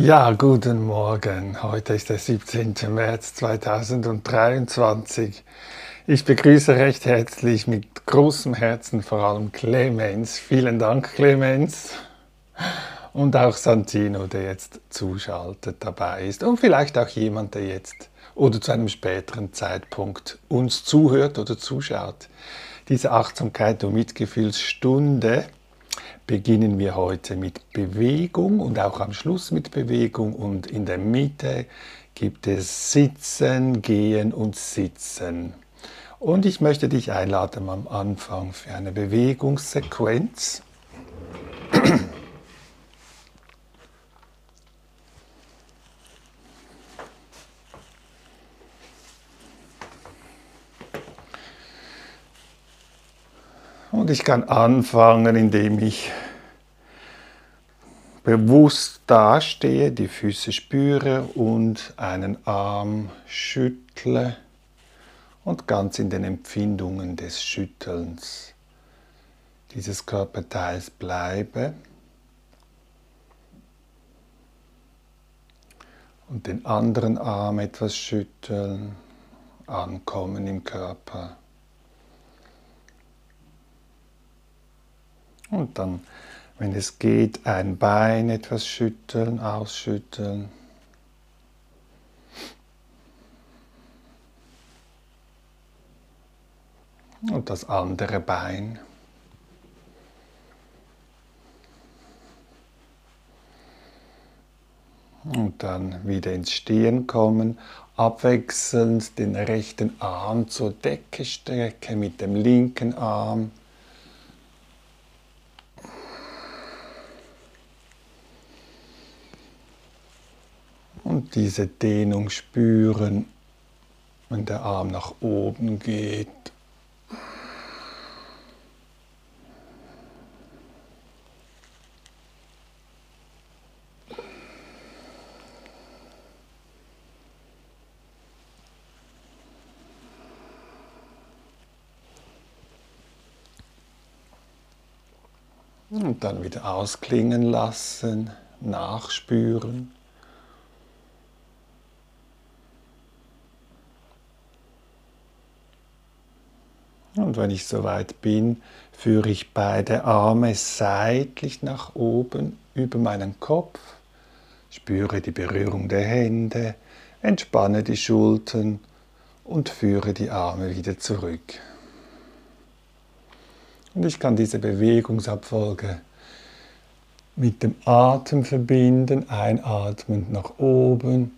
Ja, guten Morgen. Heute ist der 17. März 2023. Ich begrüße recht herzlich mit großem Herzen vor allem Clemens. Vielen Dank, Clemens. Und auch Santino, der jetzt zuschaltet, dabei ist. Und vielleicht auch jemand, der jetzt oder zu einem späteren Zeitpunkt uns zuhört oder zuschaut. Diese Achtsamkeit und Mitgefühlsstunde beginnen wir heute mit Bewegung und auch am Schluss mit Bewegung und in der Mitte gibt es Sitzen, Gehen und Sitzen. Und ich möchte dich einladen am Anfang für eine Bewegungssequenz. Und ich kann anfangen, indem ich bewusst dastehe, die Füße spüre und einen Arm schüttle und ganz in den Empfindungen des Schüttelns dieses Körperteils bleibe. Und den anderen Arm etwas schütteln, ankommen im Körper. Und dann, wenn es geht, ein Bein etwas schütteln, ausschütteln. Und das andere Bein. Und dann wieder ins Stehen kommen, abwechselnd den rechten Arm zur Decke strecken mit dem linken Arm. Und diese Dehnung spüren, wenn der Arm nach oben geht. Und dann wieder ausklingen lassen, nachspüren. Und wenn ich soweit bin, führe ich beide Arme seitlich nach oben über meinen Kopf, spüre die Berührung der Hände, entspanne die Schultern und führe die Arme wieder zurück. Und ich kann diese Bewegungsabfolge mit dem Atem verbinden, einatmend nach oben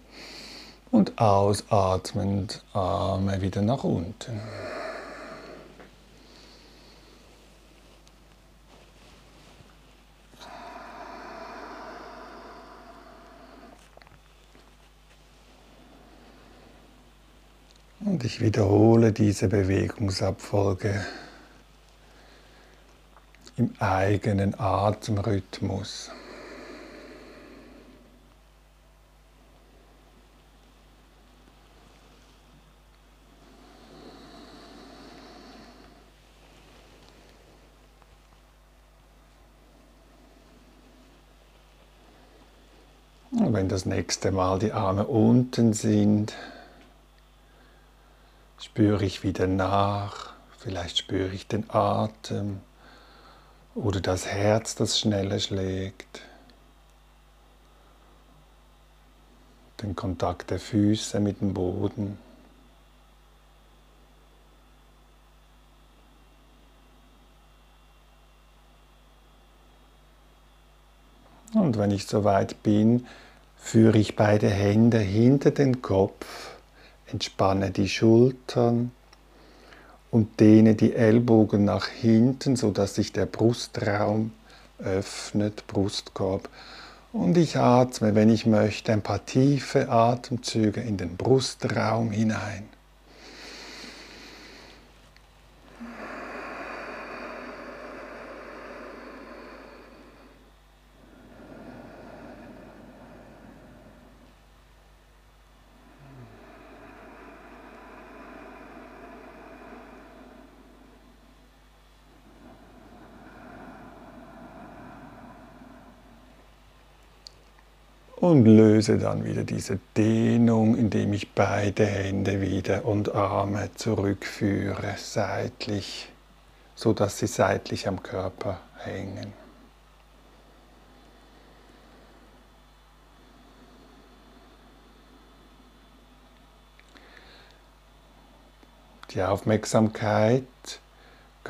und ausatmend Arme wieder nach unten. Und ich wiederhole diese Bewegungsabfolge im eigenen Atemrhythmus. Wenn das nächste Mal die Arme unten sind, spüre ich wieder nach, vielleicht spüre ich den Atem oder das Herz, das schneller schlägt, den Kontakt der Füße mit dem Boden. Und wenn ich soweit bin, führe ich beide Hände hinter den Kopf Entspanne die Schultern und dehne die Ellbogen nach hinten, sodass sich der Brustraum öffnet, Brustkorb. Und ich atme, wenn ich möchte, ein paar tiefe Atemzüge in den Brustraum hinein. Und löse dann wieder diese Dehnung, indem ich beide Hände wieder und Arme zurückführe, seitlich, so dass sie seitlich am Körper hängen. Die Aufmerksamkeit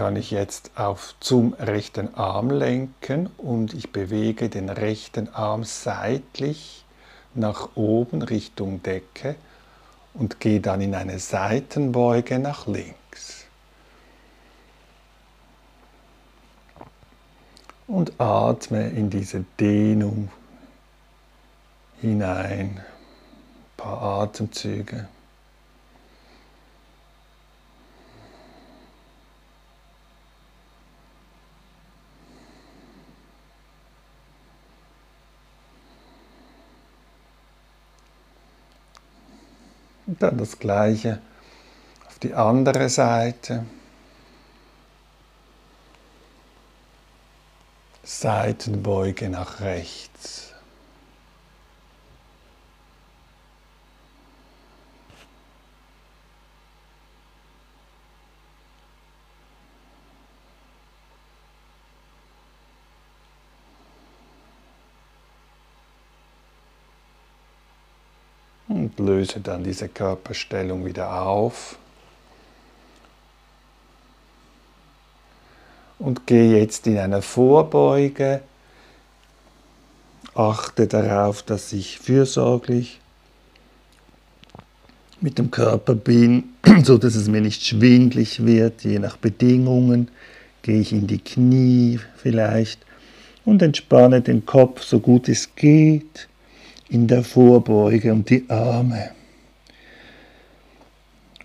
kann ich jetzt auf zum rechten Arm lenken und ich bewege den rechten Arm seitlich nach oben Richtung Decke und gehe dann in eine Seitenbeuge nach links. Und atme in diese Dehnung hinein. Ein paar Atemzüge. Dann das gleiche auf die andere Seite. Seitenbeuge nach rechts. Und löse dann diese Körperstellung wieder auf. Und gehe jetzt in eine Vorbeuge. Achte darauf, dass ich fürsorglich mit dem Körper bin, so dass es mir nicht schwindlig wird. Je nach Bedingungen gehe ich in die Knie vielleicht und entspanne den Kopf so gut es geht in der Vorbeuge und die Arme.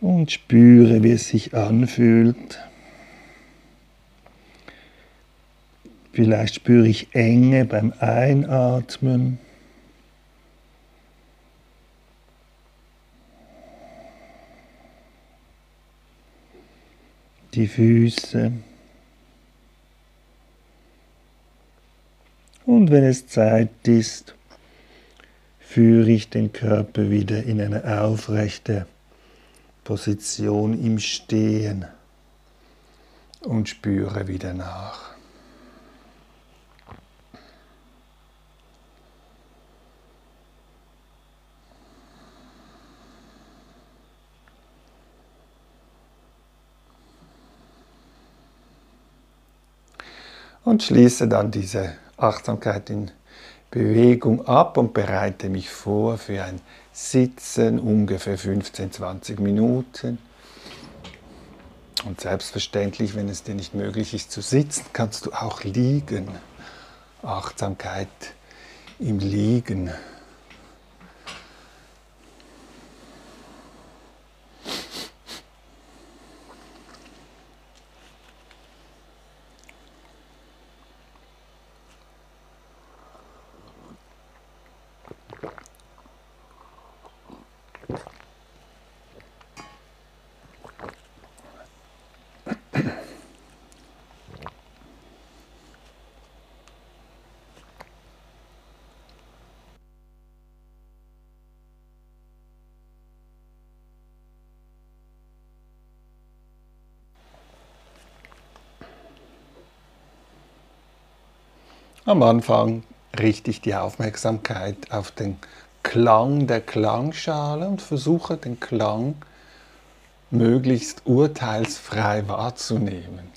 Und spüre, wie es sich anfühlt. Vielleicht spüre ich Enge beim Einatmen. Die Füße. Und wenn es Zeit ist, führe ich den Körper wieder in eine aufrechte Position im Stehen und spüre wieder nach. Und schließe dann diese Achtsamkeit in Bewegung ab und bereite mich vor für ein Sitzen, ungefähr 15, 20 Minuten. Und selbstverständlich, wenn es dir nicht möglich ist zu sitzen, kannst du auch liegen. Achtsamkeit im Liegen. Am Anfang richte ich die Aufmerksamkeit auf den Klang der Klangschale und versuche den Klang möglichst urteilsfrei wahrzunehmen.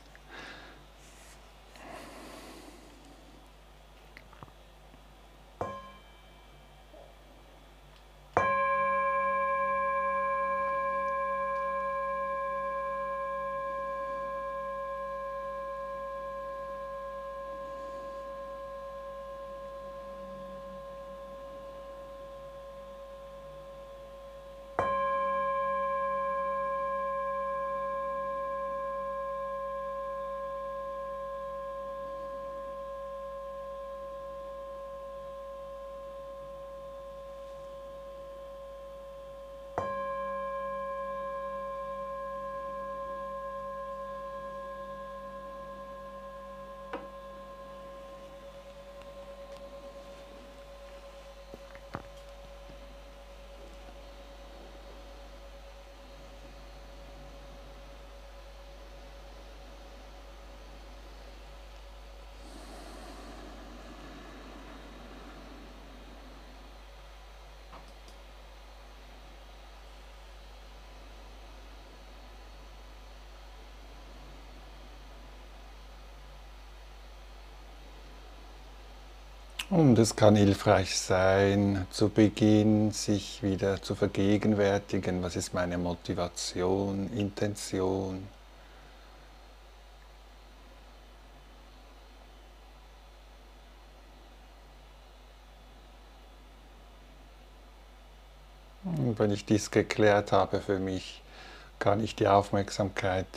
Und es kann hilfreich sein, zu Beginn sich wieder zu vergegenwärtigen, was ist meine Motivation, Intention. Und wenn ich dies geklärt habe für mich, kann ich die Aufmerksamkeit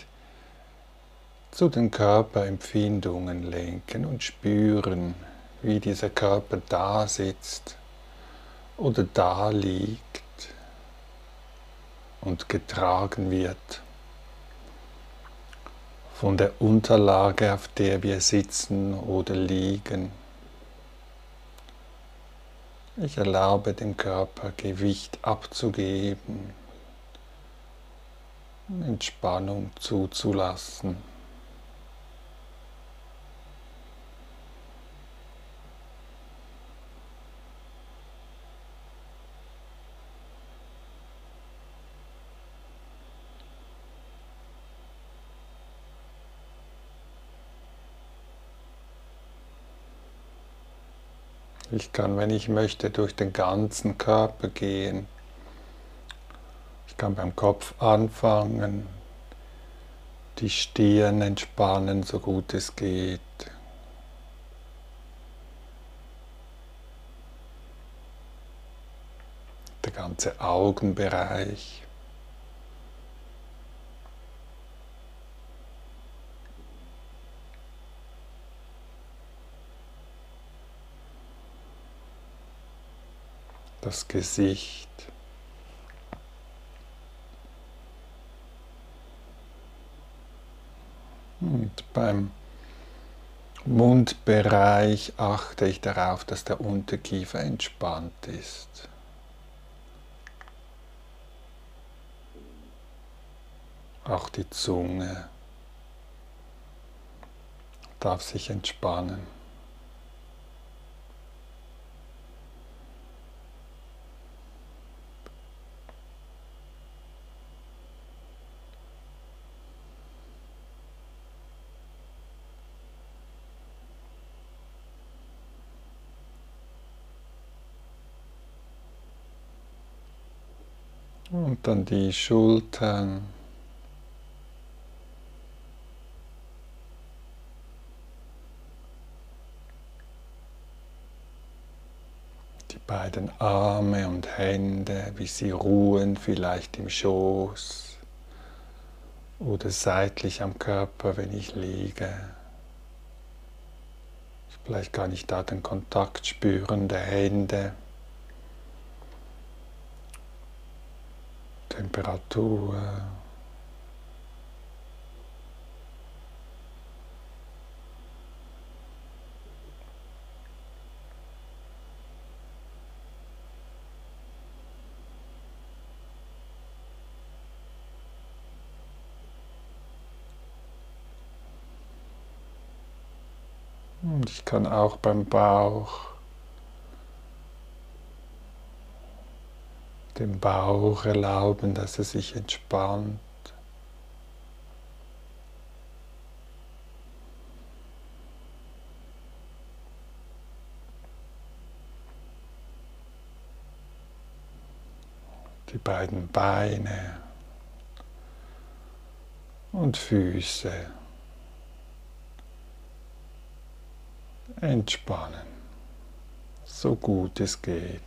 zu den Körperempfindungen lenken und spüren, wie dieser Körper da sitzt oder da liegt und getragen wird von der Unterlage, auf der wir sitzen oder liegen. Ich erlaube dem Körper Gewicht abzugeben, Entspannung zuzulassen. Ich kann, wenn ich möchte, durch den ganzen Körper gehen. Ich kann beim Kopf anfangen, die Stirn entspannen, so gut es geht. Der ganze Augenbereich. Das Gesicht. Und beim Mundbereich achte ich darauf, dass der Unterkiefer entspannt ist. Auch die Zunge darf sich entspannen. Und dann die Schultern. Die beiden Arme und Hände, wie sie ruhen, vielleicht im Schoß oder seitlich am Körper, wenn ich liege. Vielleicht kann ich da den Kontakt spüren der Hände. Temperatur. Und ich kann auch beim Bauch dem Bauch erlauben, dass er sich entspannt. Die beiden Beine und Füße entspannen, so gut es geht.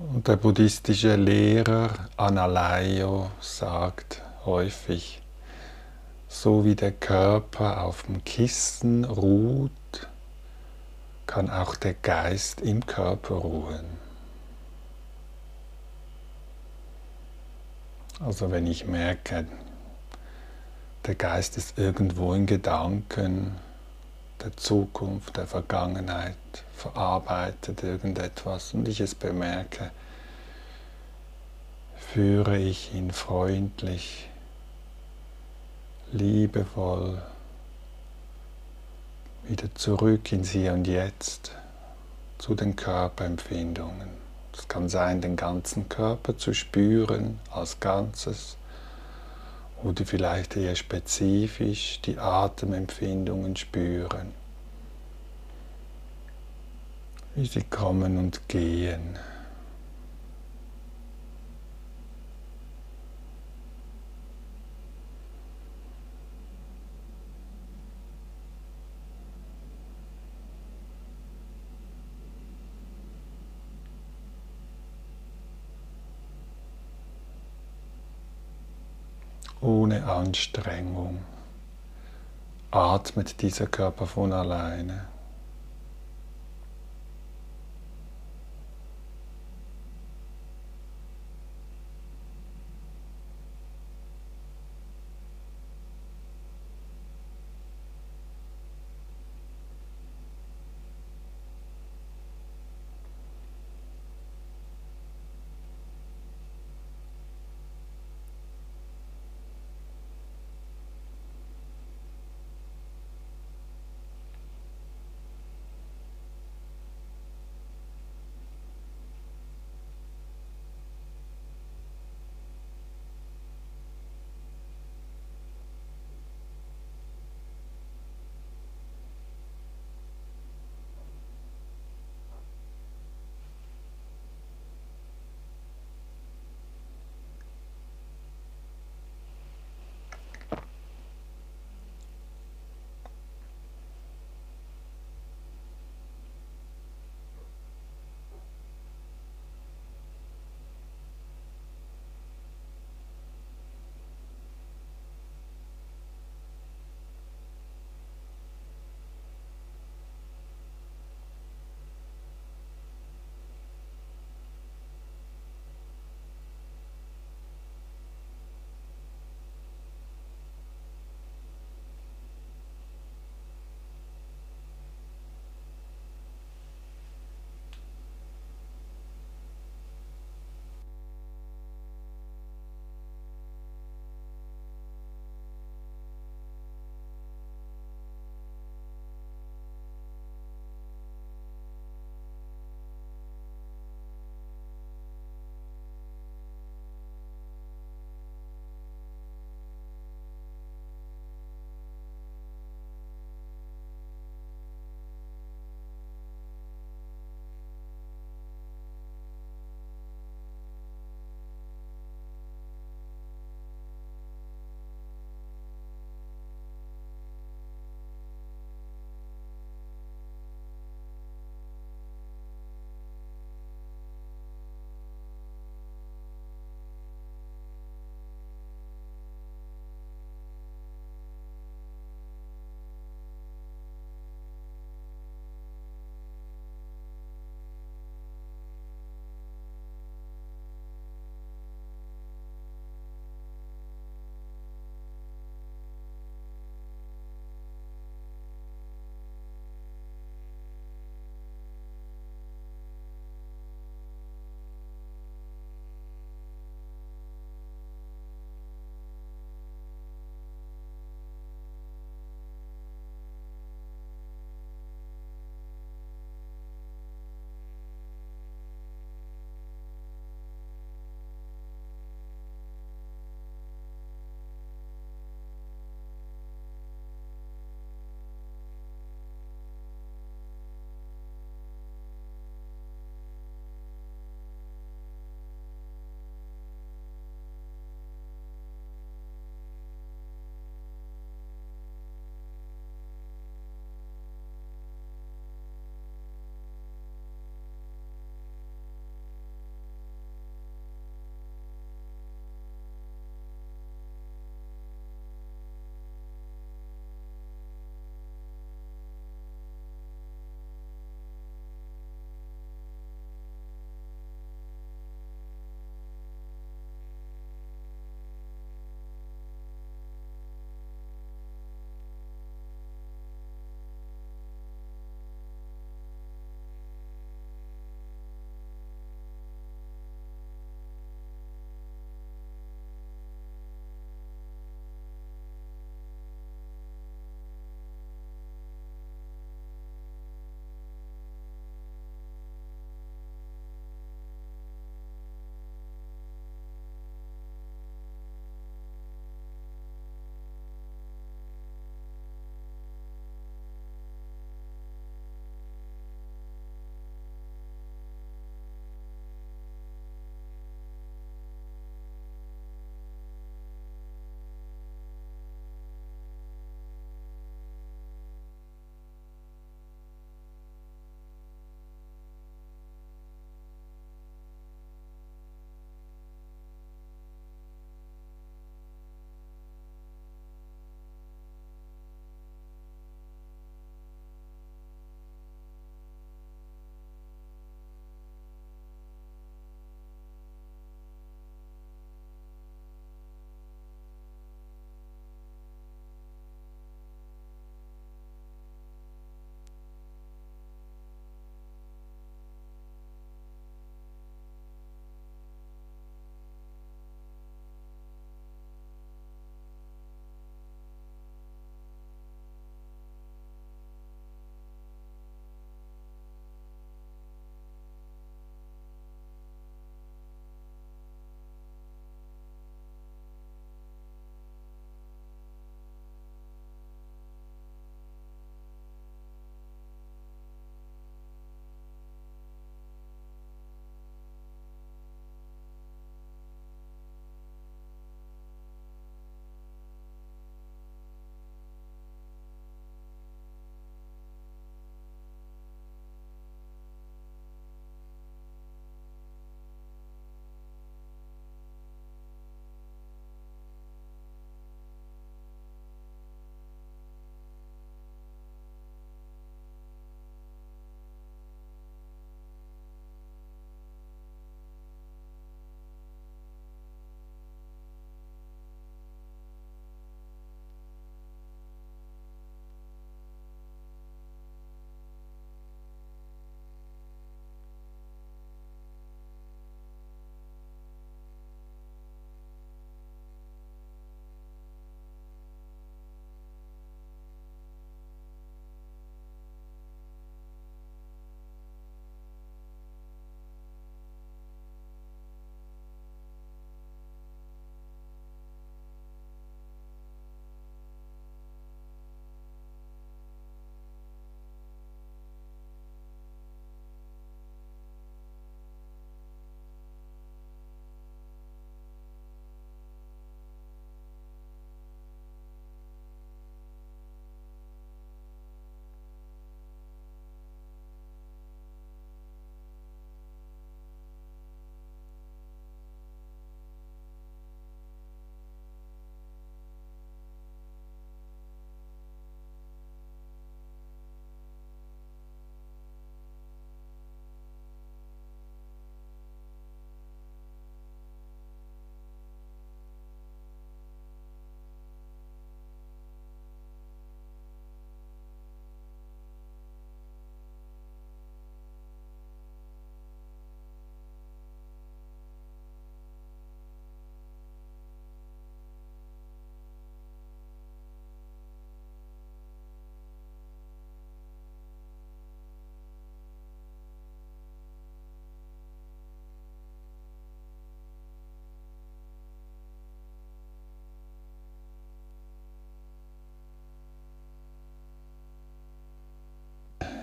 Und der buddhistische Lehrer Analayo sagt häufig, so wie der Körper auf dem Kissen ruht, kann auch der Geist im Körper ruhen. Also wenn ich merke, der Geist ist irgendwo in Gedanken, der Zukunft, der Vergangenheit, verarbeitet irgendetwas und ich es bemerke, führe ich ihn freundlich, liebevoll wieder zurück ins Hier und Jetzt zu den Körperempfindungen. Es kann sein, den ganzen Körper zu spüren als Ganzes oder vielleicht eher spezifisch die Atemempfindungen spüren, wie sie kommen und gehen. Ohne Anstrengung. Atmet dieser Körper von alleine.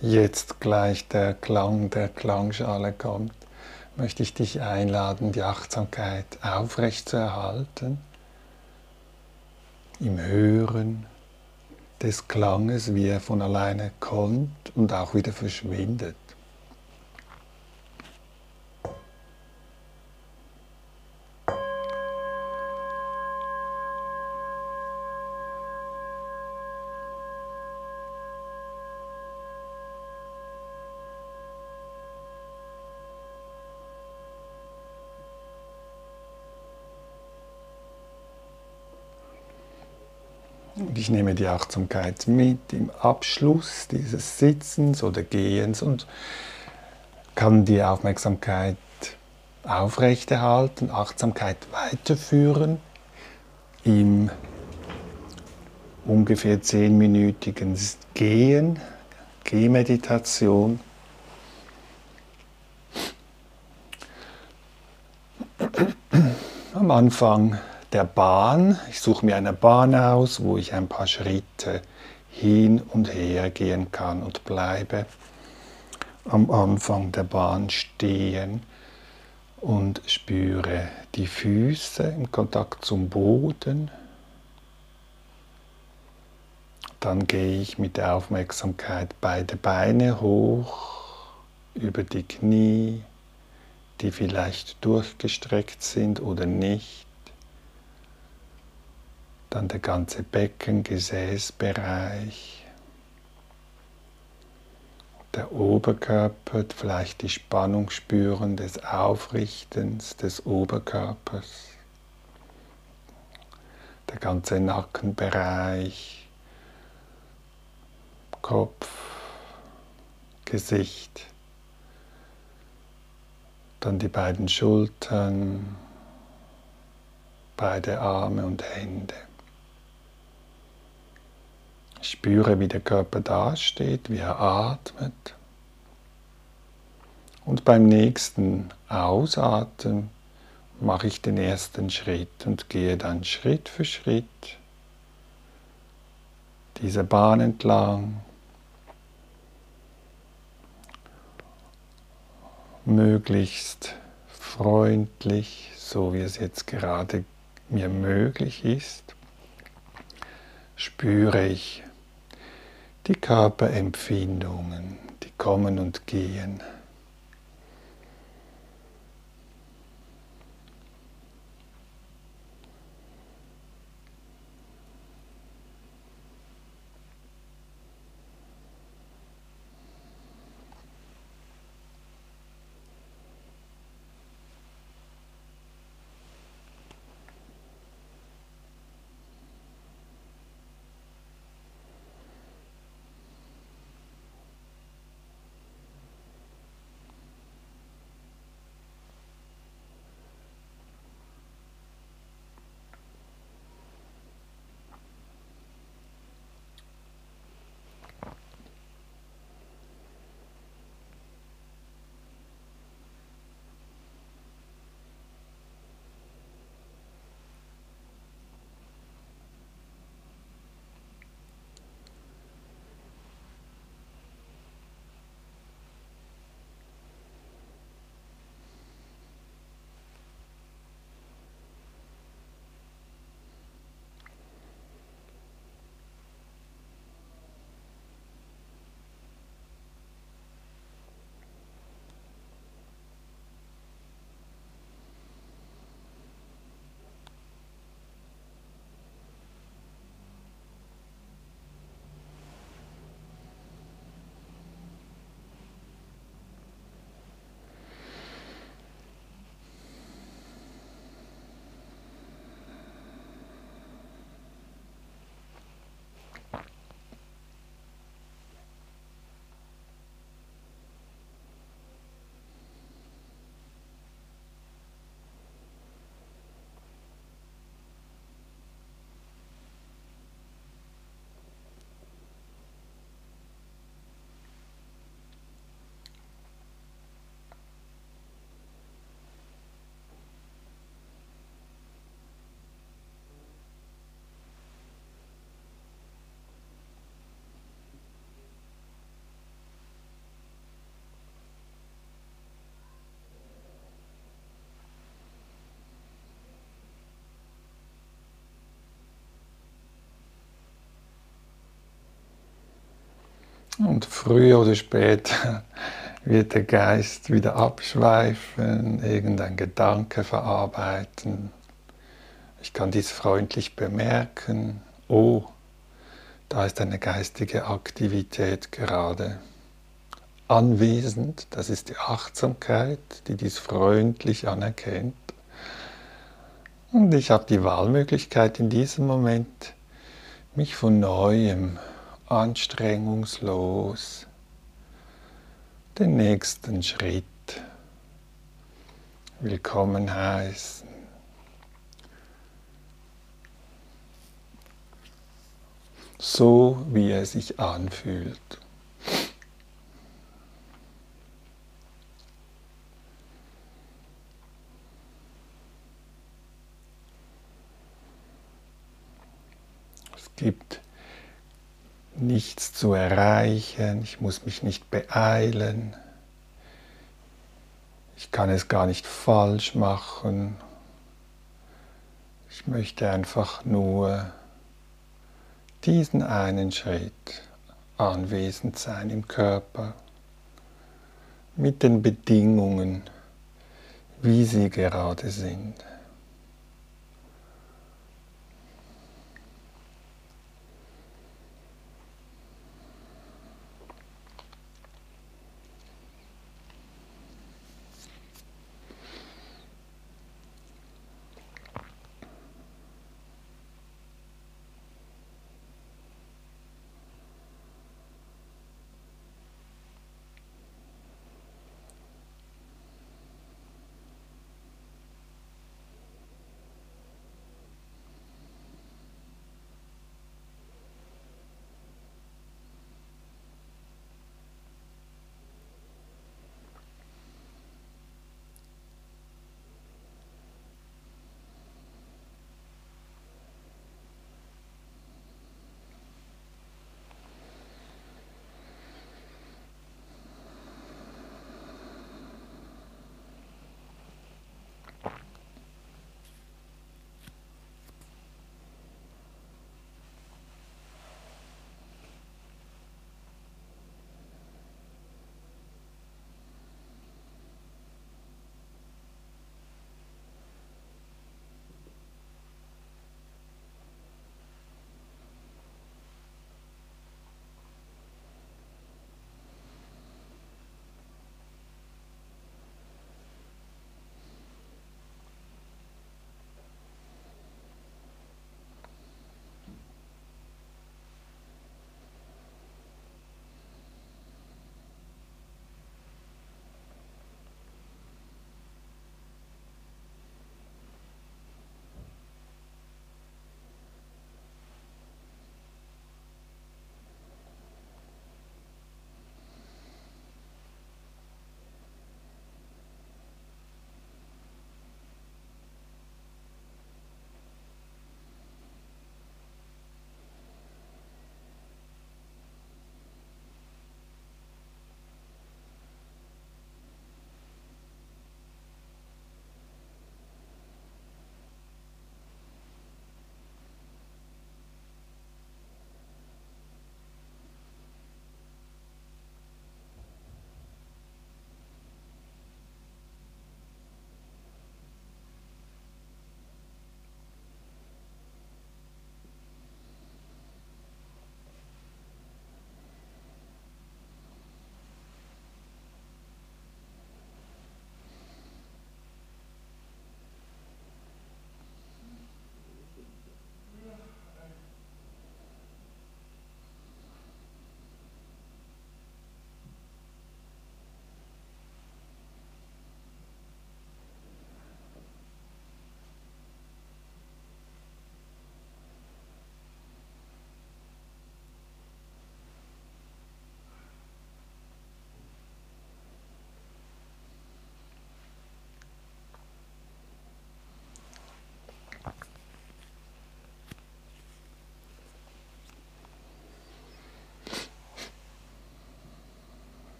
Jetzt gleich der Klang der Klangschale kommt, möchte ich dich einladen, die Achtsamkeit aufrecht zu erhalten, im Hören des Klanges, wie er von alleine kommt und auch wieder verschwindet. Ich nehme die Achtsamkeit mit im Abschluss dieses Sitzens oder Gehens und kann die Aufmerksamkeit aufrechterhalten, Achtsamkeit weiterführen im ungefähr zehnminütigen Gehen, Gehmeditation. Am Anfang der Bahn. Ich suche mir eine Bahn aus, wo ich ein paar Schritte hin und her gehen kann und bleibe am Anfang der Bahn stehen und spüre die Füße im Kontakt zum Boden. Dann gehe ich mit der Aufmerksamkeit beide Beine hoch über die Knie, die vielleicht durchgestreckt sind oder nicht dann der ganze Becken, Gesäßbereich, der Oberkörper, vielleicht die Spannung spüren des Aufrichtens des Oberkörpers, der ganze Nackenbereich, Kopf, Gesicht, dann die beiden Schultern, beide Arme und Hände. Ich spüre, wie der Körper dasteht, wie er atmet. Und beim nächsten Ausatmen mache ich den ersten Schritt und gehe dann Schritt für Schritt diese Bahn entlang, möglichst freundlich, so wie es jetzt gerade mir möglich ist, spüre ich die Körperempfindungen, die kommen und gehen. Und früher oder später wird der Geist wieder abschweifen, irgendein Gedanke verarbeiten. Ich kann dies freundlich bemerken. Oh, da ist eine geistige Aktivität gerade anwesend. Das ist die Achtsamkeit, die dies freundlich anerkennt. Und ich habe die Wahlmöglichkeit in diesem Moment, mich von neuem anstrengungslos den nächsten Schritt willkommen heißen. So wie er sich anfühlt. Es gibt nichts zu erreichen, ich muss mich nicht beeilen, ich kann es gar nicht falsch machen, ich möchte einfach nur diesen einen Schritt anwesend sein im Körper mit den Bedingungen, wie sie gerade sind.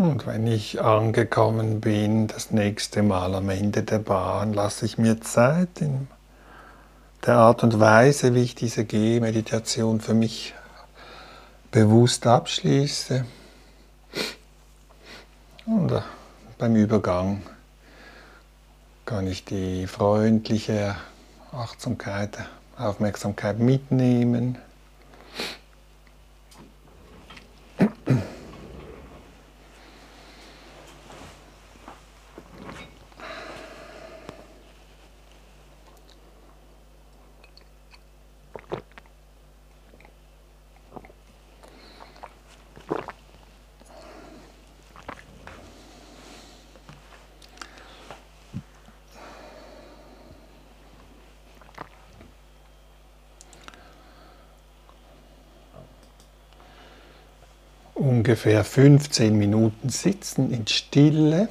Und wenn ich angekommen bin, das nächste Mal am Ende der Bahn, lasse ich mir Zeit in der Art und Weise, wie ich diese Gehmeditation für mich bewusst abschließe. Und äh, beim Übergang kann ich die freundliche Achtsamkeit, Aufmerksamkeit mitnehmen. Ungefähr 15 Minuten sitzen in Stille.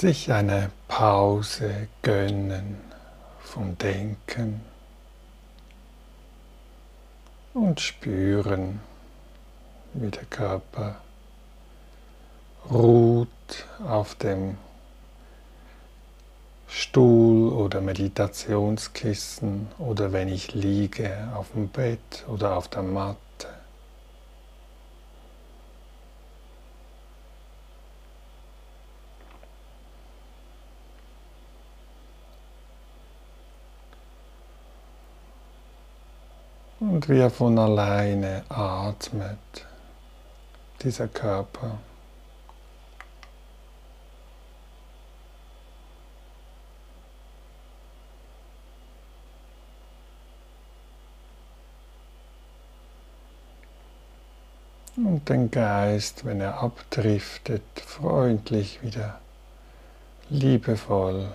Sich eine Pause gönnen vom Denken und spüren, wie der Körper ruht auf dem Stuhl oder Meditationskissen oder wenn ich liege auf dem Bett oder auf der Matte. Und wie er von alleine atmet, dieser Körper. Und den Geist, wenn er abdriftet, freundlich wieder liebevoll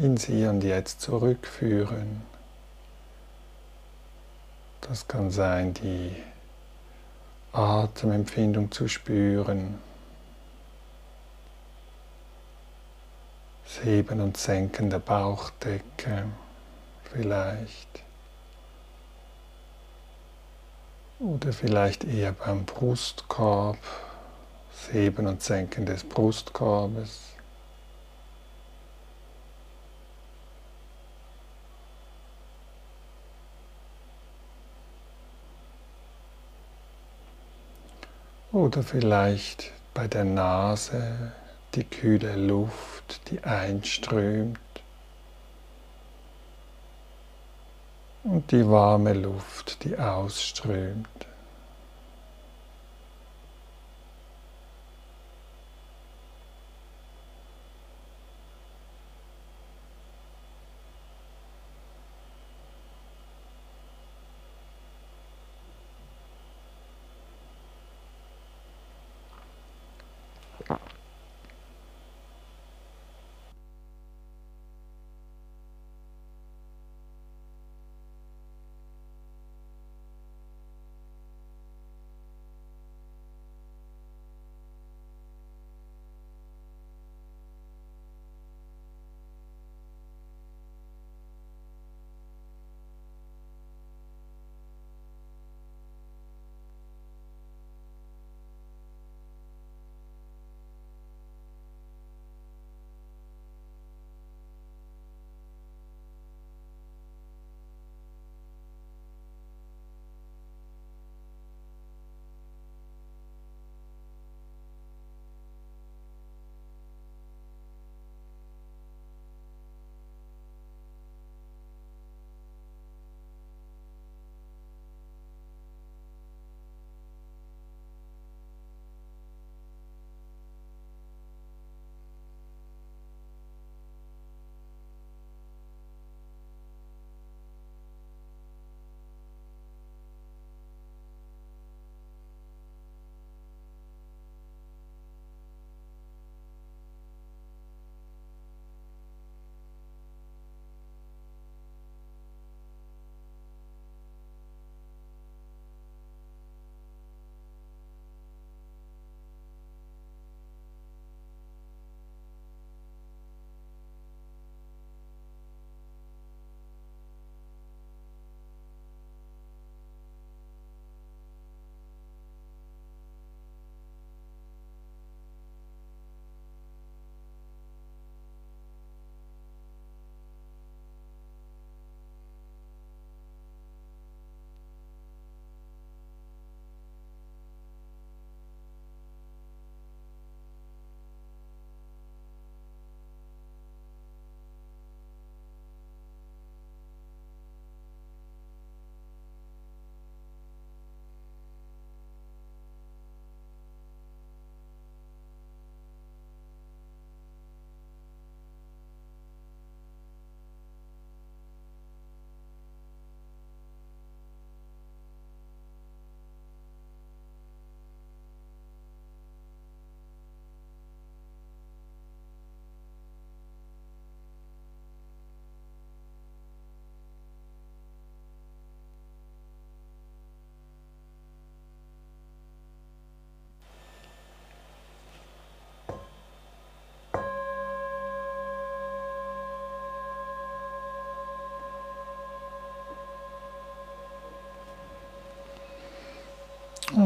ins Hier und Jetzt zurückführen. Das kann sein, die Atemempfindung zu spüren, das Heben und Senken der Bauchdecke vielleicht. Oder vielleicht eher beim Brustkorb, das Heben und Senken des Brustkorbes. Oder vielleicht bei der Nase die kühle Luft, die einströmt. Und die warme Luft, die ausströmt.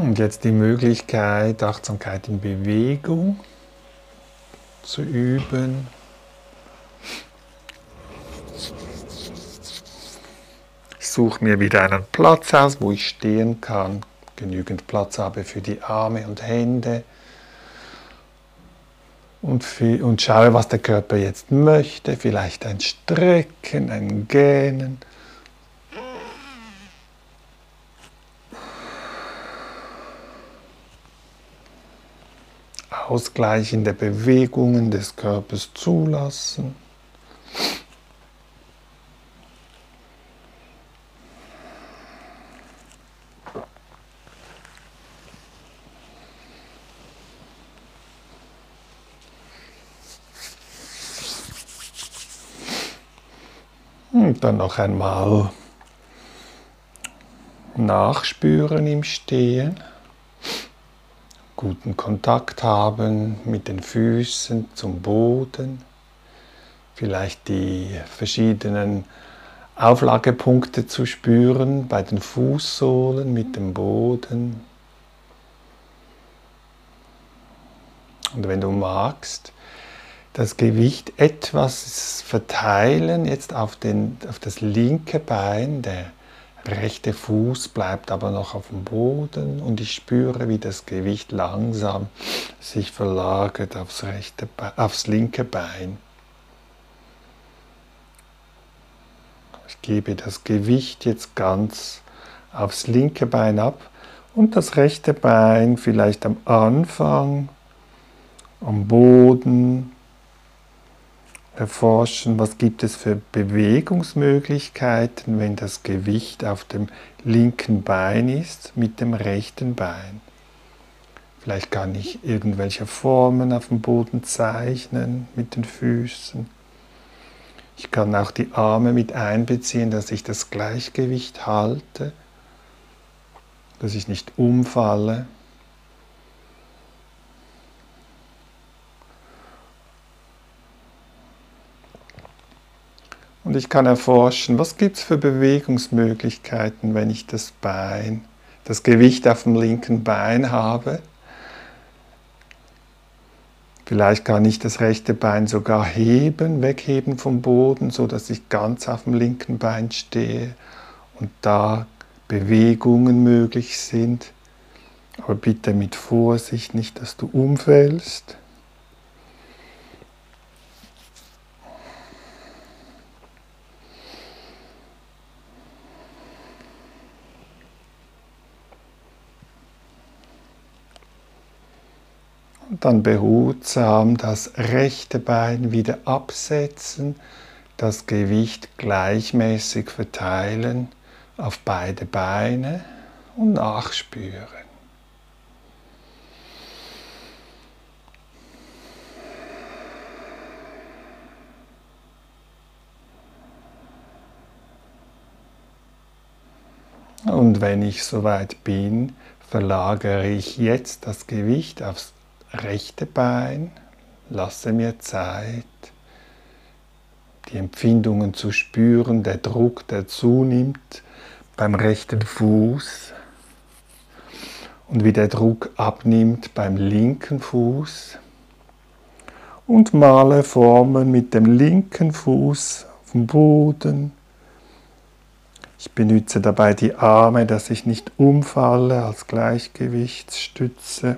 Und jetzt die Möglichkeit, Achtsamkeit in Bewegung zu üben. Ich suche mir wieder einen Platz aus, wo ich stehen kann, genügend Platz habe für die Arme und Hände und, und schaue, was der Körper jetzt möchte. Vielleicht ein Strecken, ein Gähnen. Ausgleichende Bewegungen des Körpers zulassen. Und dann noch einmal nachspüren im Stehen guten Kontakt haben mit den Füßen zum Boden, vielleicht die verschiedenen Auflagepunkte zu spüren bei den Fußsohlen mit dem Boden. Und wenn du magst, das Gewicht etwas verteilen, jetzt auf, den, auf das linke Bein, der rechte Fuß bleibt aber noch auf dem Boden und ich spüre, wie das Gewicht langsam sich verlagert aufs, rechte aufs linke Bein. Ich gebe das Gewicht jetzt ganz aufs linke Bein ab und das rechte Bein vielleicht am Anfang am Boden erforschen, was gibt es für Bewegungsmöglichkeiten, wenn das Gewicht auf dem linken Bein ist mit dem rechten Bein. Vielleicht kann ich irgendwelche Formen auf dem Boden zeichnen mit den Füßen. Ich kann auch die Arme mit einbeziehen, dass ich das Gleichgewicht halte, dass ich nicht umfalle. Und ich kann erforschen, was gibt es für Bewegungsmöglichkeiten, wenn ich das Bein, das Gewicht auf dem linken Bein habe. Vielleicht kann ich das rechte Bein sogar heben, wegheben vom Boden, so dass ich ganz auf dem linken Bein stehe und da Bewegungen möglich sind. Aber bitte mit Vorsicht, nicht, dass du umfällst. Dann behutsam das rechte Bein wieder absetzen, das Gewicht gleichmäßig verteilen auf beide Beine und nachspüren. Und wenn ich soweit bin, verlagere ich jetzt das Gewicht aufs rechte Bein, lasse mir Zeit, die Empfindungen zu spüren, der Druck, der zunimmt beim rechten Fuß und wie der Druck abnimmt beim linken Fuß und male Formen mit dem linken Fuß auf dem Boden. Ich benütze dabei die Arme, dass ich nicht umfalle als Gleichgewichtsstütze.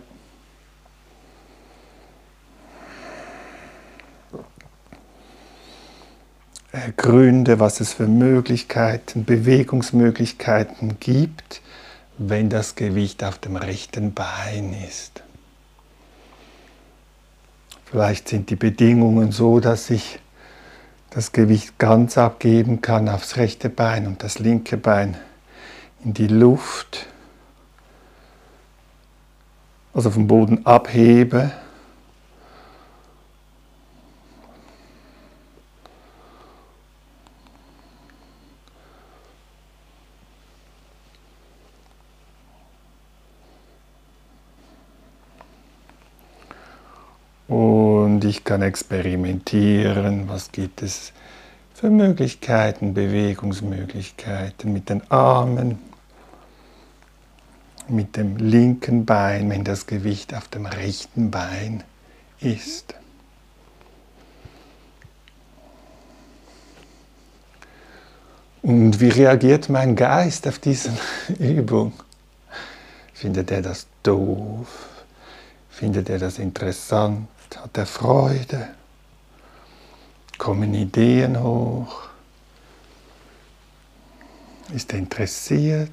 Gründe, was es für Möglichkeiten, Bewegungsmöglichkeiten gibt, wenn das Gewicht auf dem rechten Bein ist. Vielleicht sind die Bedingungen so, dass ich das Gewicht ganz abgeben kann aufs rechte Bein und das linke Bein in die Luft, also vom Boden abhebe Ich kann experimentieren, was gibt es für Möglichkeiten, Bewegungsmöglichkeiten mit den Armen, mit dem linken Bein, wenn das Gewicht auf dem rechten Bein ist. Und wie reagiert mein Geist auf diese Übung? Findet er das doof? Findet er das interessant? Hat er Freude? Kommen Ideen hoch? Ist er interessiert?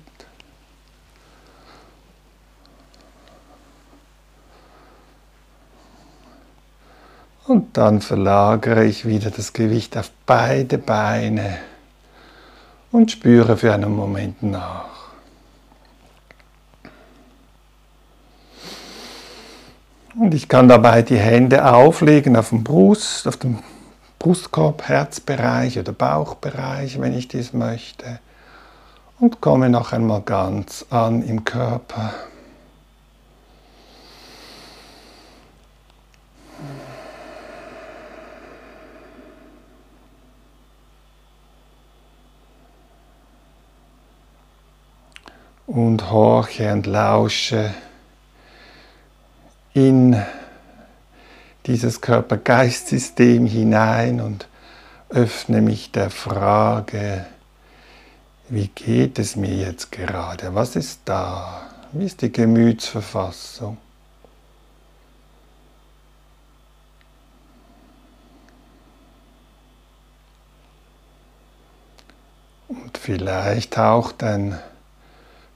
Und dann verlagere ich wieder das Gewicht auf beide Beine und spüre für einen Moment nach. Und ich kann dabei die Hände auflegen auf dem Brust, auf dem Brustkorb, Herzbereich oder Bauchbereich, wenn ich dies möchte. Und komme noch einmal ganz an im Körper. und horche und lausche in dieses Körper-Geist-System hinein und öffne mich der Frage, wie geht es mir jetzt gerade? Was ist da? Wie ist die Gemütsverfassung? Und vielleicht taucht ein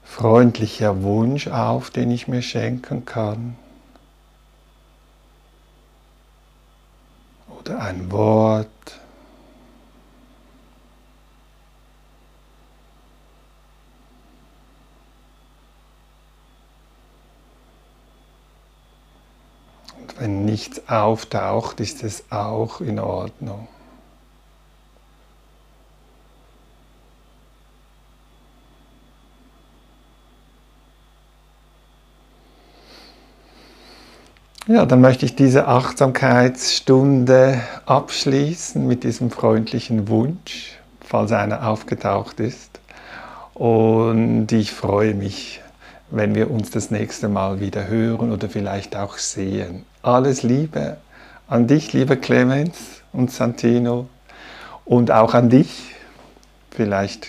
freundlicher Wunsch auf, den ich mir schenken kann. Oder ein Wort. Und wenn nichts auftaucht, ist es auch in Ordnung. Ja, dann möchte ich diese Achtsamkeitsstunde abschließen mit diesem freundlichen Wunsch, falls einer aufgetaucht ist. Und ich freue mich, wenn wir uns das nächste Mal wieder hören oder vielleicht auch sehen. Alles Liebe an dich, lieber Clemens und Santino, und auch an dich. Vielleicht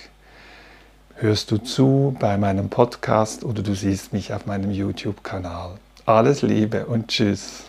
hörst du zu bei meinem Podcast oder du siehst mich auf meinem YouTube-Kanal. Alles Liebe und Tschüss.